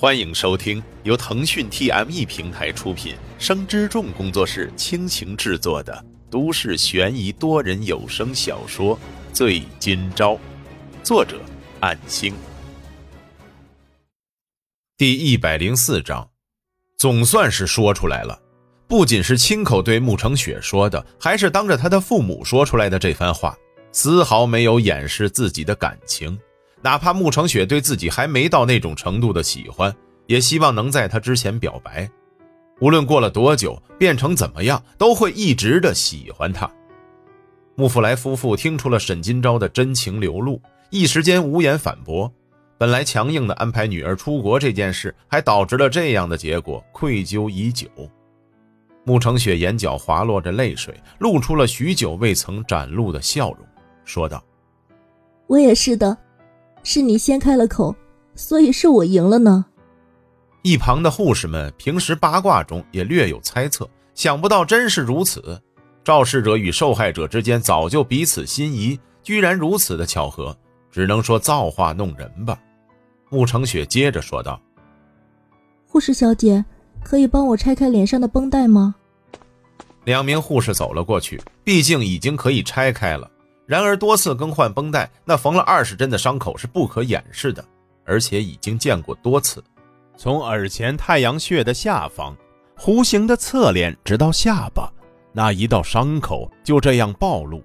欢迎收听由腾讯 TME 平台出品、生之众工作室倾情制作的都市悬疑多人有声小说《醉今朝》，作者：暗星。第一百零四章，总算是说出来了，不仅是亲口对慕成雪说的，还是当着他的父母说出来的这番话，丝毫没有掩饰自己的感情。哪怕慕成雪对自己还没到那种程度的喜欢，也希望能在他之前表白。无论过了多久，变成怎么样，都会一直的喜欢他。穆福来夫妇听出了沈金钊的真情流露，一时间无言反驳。本来强硬的安排女儿出国这件事，还导致了这样的结果，愧疚已久。穆成雪眼角滑落着泪水，露出了许久未曾展露的笑容，说道：“我也是的。”是你先开了口，所以是我赢了呢。一旁的护士们平时八卦中也略有猜测，想不到真是如此。肇事者与受害者之间早就彼此心仪，居然如此的巧合，只能说造化弄人吧。穆成雪接着说道：“护士小姐，可以帮我拆开脸上的绷带吗？”两名护士走了过去，毕竟已经可以拆开了。然而多次更换绷带，那缝了二十针的伤口是不可掩饰的，而且已经见过多次。从耳前太阳穴的下方，弧形的侧脸，直到下巴，那一道伤口就这样暴露。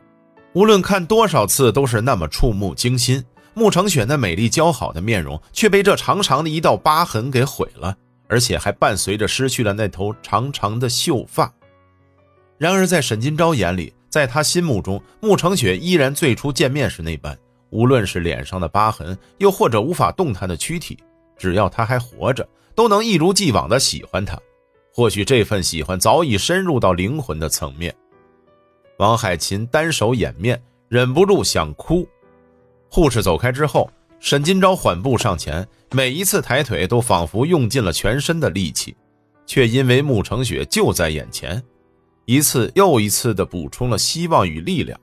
无论看多少次，都是那么触目惊心。慕成雪那美丽姣好的面容，却被这长长的一道疤痕给毁了，而且还伴随着失去了那头长长的秀发。然而在沈金钊眼里，在他心目中，慕成雪依然最初见面时那般，无论是脸上的疤痕，又或者无法动弹的躯体，只要他还活着，都能一如既往的喜欢他。或许这份喜欢早已深入到灵魂的层面。王海琴单手掩面，忍不住想哭。护士走开之后，沈金钊缓步上前，每一次抬腿都仿佛用尽了全身的力气，却因为慕成雪就在眼前。一次又一次地补充了希望与力量，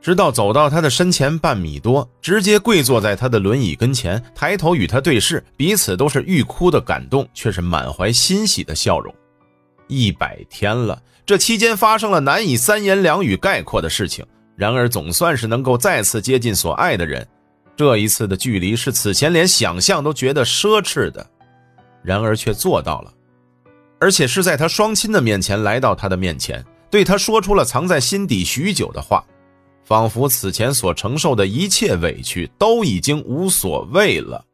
直到走到他的身前半米多，直接跪坐在他的轮椅跟前，抬头与他对视，彼此都是欲哭的感动，却是满怀欣喜的笑容。一百天了，这期间发生了难以三言两语概括的事情，然而总算是能够再次接近所爱的人。这一次的距离是此前连想象都觉得奢侈的，然而却做到了。而且是在他双亲的面前来到他的面前，对他说出了藏在心底许久的话，仿佛此前所承受的一切委屈都已经无所谓了。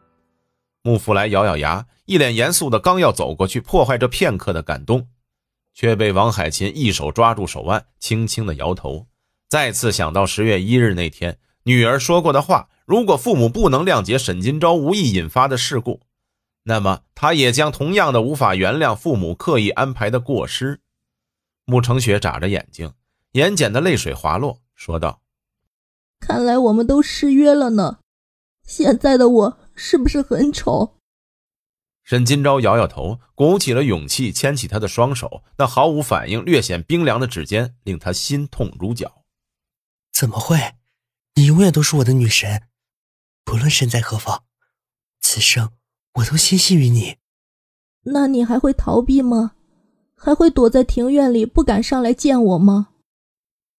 穆福来咬咬牙，一脸严肃的刚要走过去破坏这片刻的感动，却被王海琴一手抓住手腕，轻轻的摇头。再次想到十月一日那天女儿说过的话，如果父母不能谅解沈金钊无意引发的事故。那么，他也将同样的无法原谅父母刻意安排的过失。穆成雪眨着眼睛，眼睑的泪水滑落，说道：“看来我们都失约了呢。现在的我是不是很丑？”沈金钊摇摇头，鼓起了勇气，牵起他的双手，那毫无反应、略显冰凉的指尖，令他心痛如绞。怎么会？你永远都是我的女神，不论身在何方，此生。我都心系于你，那你还会逃避吗？还会躲在庭院里不敢上来见我吗？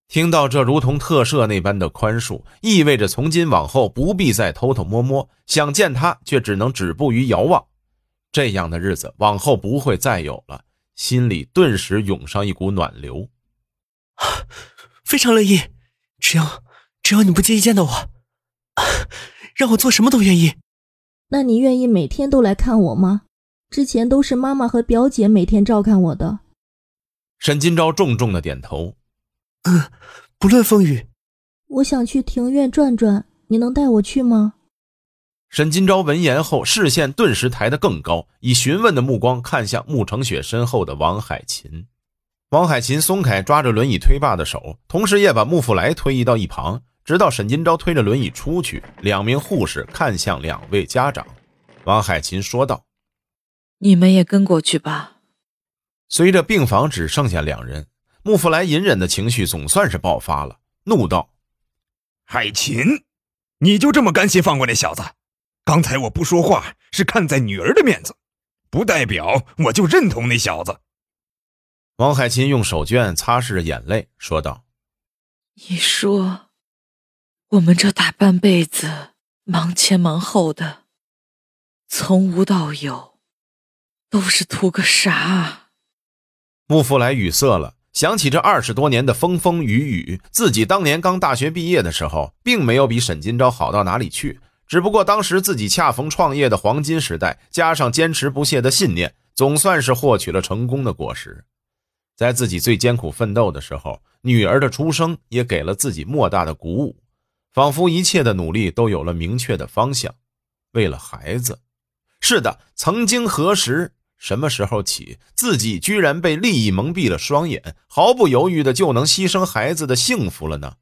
听到这如同特赦那般的宽恕，意味着从今往后不必再偷偷摸摸想见他，却只能止步于遥望。这样的日子往后不会再有了，心里顿时涌上一股暖流。非常乐意，只要只要你不介意见到我，让我做什么都愿意。那你愿意每天都来看我吗？之前都是妈妈和表姐每天照看我的。沈金钊重重的点头，嗯，不论风雨。我想去庭院转转，你能带我去吗？沈金钊闻言后，视线顿时抬得更高，以询问的目光看向慕成雪身后的王海琴。王海琴松开抓着轮椅推把的手，同时也把穆福来推移到一旁。直到沈金钊推着轮椅出去，两名护士看向两位家长，王海琴说道：“你们也跟过去吧。”随着病房只剩下两人，穆福来隐忍的情绪总算是爆发了，怒道：“海琴，你就这么甘心放过那小子？刚才我不说话是看在女儿的面子，不代表我就认同那小子。王海琴用手绢擦拭着眼泪，说道：“你说，我们这大半辈子忙前忙后的，从无到有，都是图个啥？”穆福来语塞了，想起这二十多年的风风雨雨，自己当年刚大学毕业的时候，并没有比沈金钊好到哪里去。只不过当时自己恰逢创业的黄金时代，加上坚持不懈的信念，总算是获取了成功的果实。在自己最艰苦奋斗的时候，女儿的出生也给了自己莫大的鼓舞，仿佛一切的努力都有了明确的方向。为了孩子，是的，曾经何时、什么时候起，自己居然被利益蒙蔽了双眼，毫不犹豫的就能牺牲孩子的幸福了呢？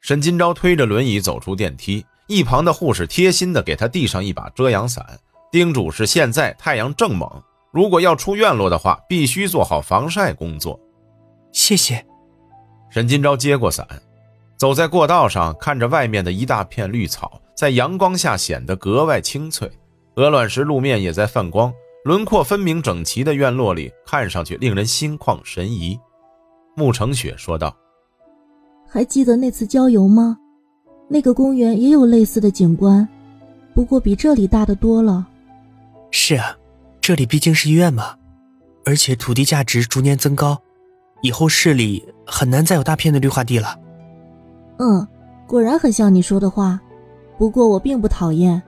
沈金钊推着轮椅走出电梯。一旁的护士贴心的给他递上一把遮阳伞，叮嘱是现在太阳正猛，如果要出院落的话，必须做好防晒工作。谢谢。沈金钊接过伞，走在过道上，看着外面的一大片绿草，在阳光下显得格外清脆。鹅卵石路面也在泛光，轮廓分明整齐的院落里，看上去令人心旷神怡。穆成雪说道：“还记得那次郊游吗？”那个公园也有类似的景观，不过比这里大得多了。是啊，这里毕竟是医院嘛，而且土地价值逐年增高，以后市里很难再有大片的绿化地了。嗯，果然很像你说的话。不过我并不讨厌。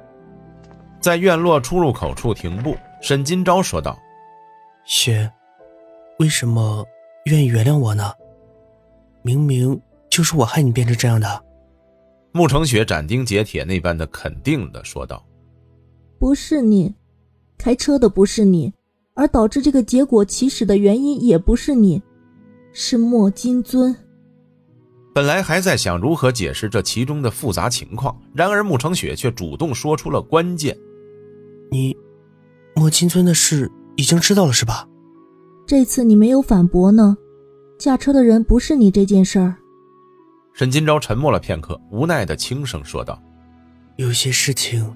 在院落出入口处停步，沈金钊说道：“雪，为什么愿意原谅我呢？明明就是我害你变成这样的。”穆成雪斩钉截铁那般的肯定的说道：“不是你，开车的不是你，而导致这个结果起始的原因也不是你，是莫金尊。”本来还在想如何解释这其中的复杂情况，然而慕成雪却主动说出了关键：“你，莫青村的事已经知道了是吧？这次你没有反驳呢，驾车的人不是你这件事儿。”沈金钊沉默了片刻，无奈的轻声说道：“有些事情，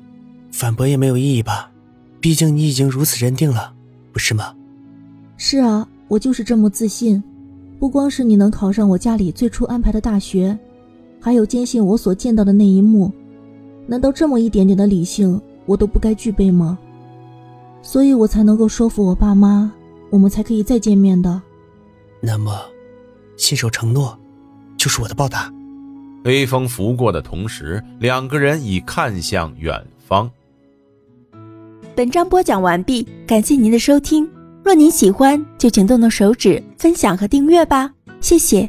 反驳也没有意义吧？毕竟你已经如此认定了，不是吗？”“是啊，我就是这么自信。不光是你能考上我家里最初安排的大学，还有坚信我所见到的那一幕。难道这么一点点的理性，我都不该具备吗？所以我才能够说服我爸妈，我们才可以再见面的。那么，信守承诺。”就是我的报答。微风拂过的同时，两个人已看向远方。本章播讲完毕，感谢您的收听。若您喜欢，就请动动手指分享和订阅吧，谢谢。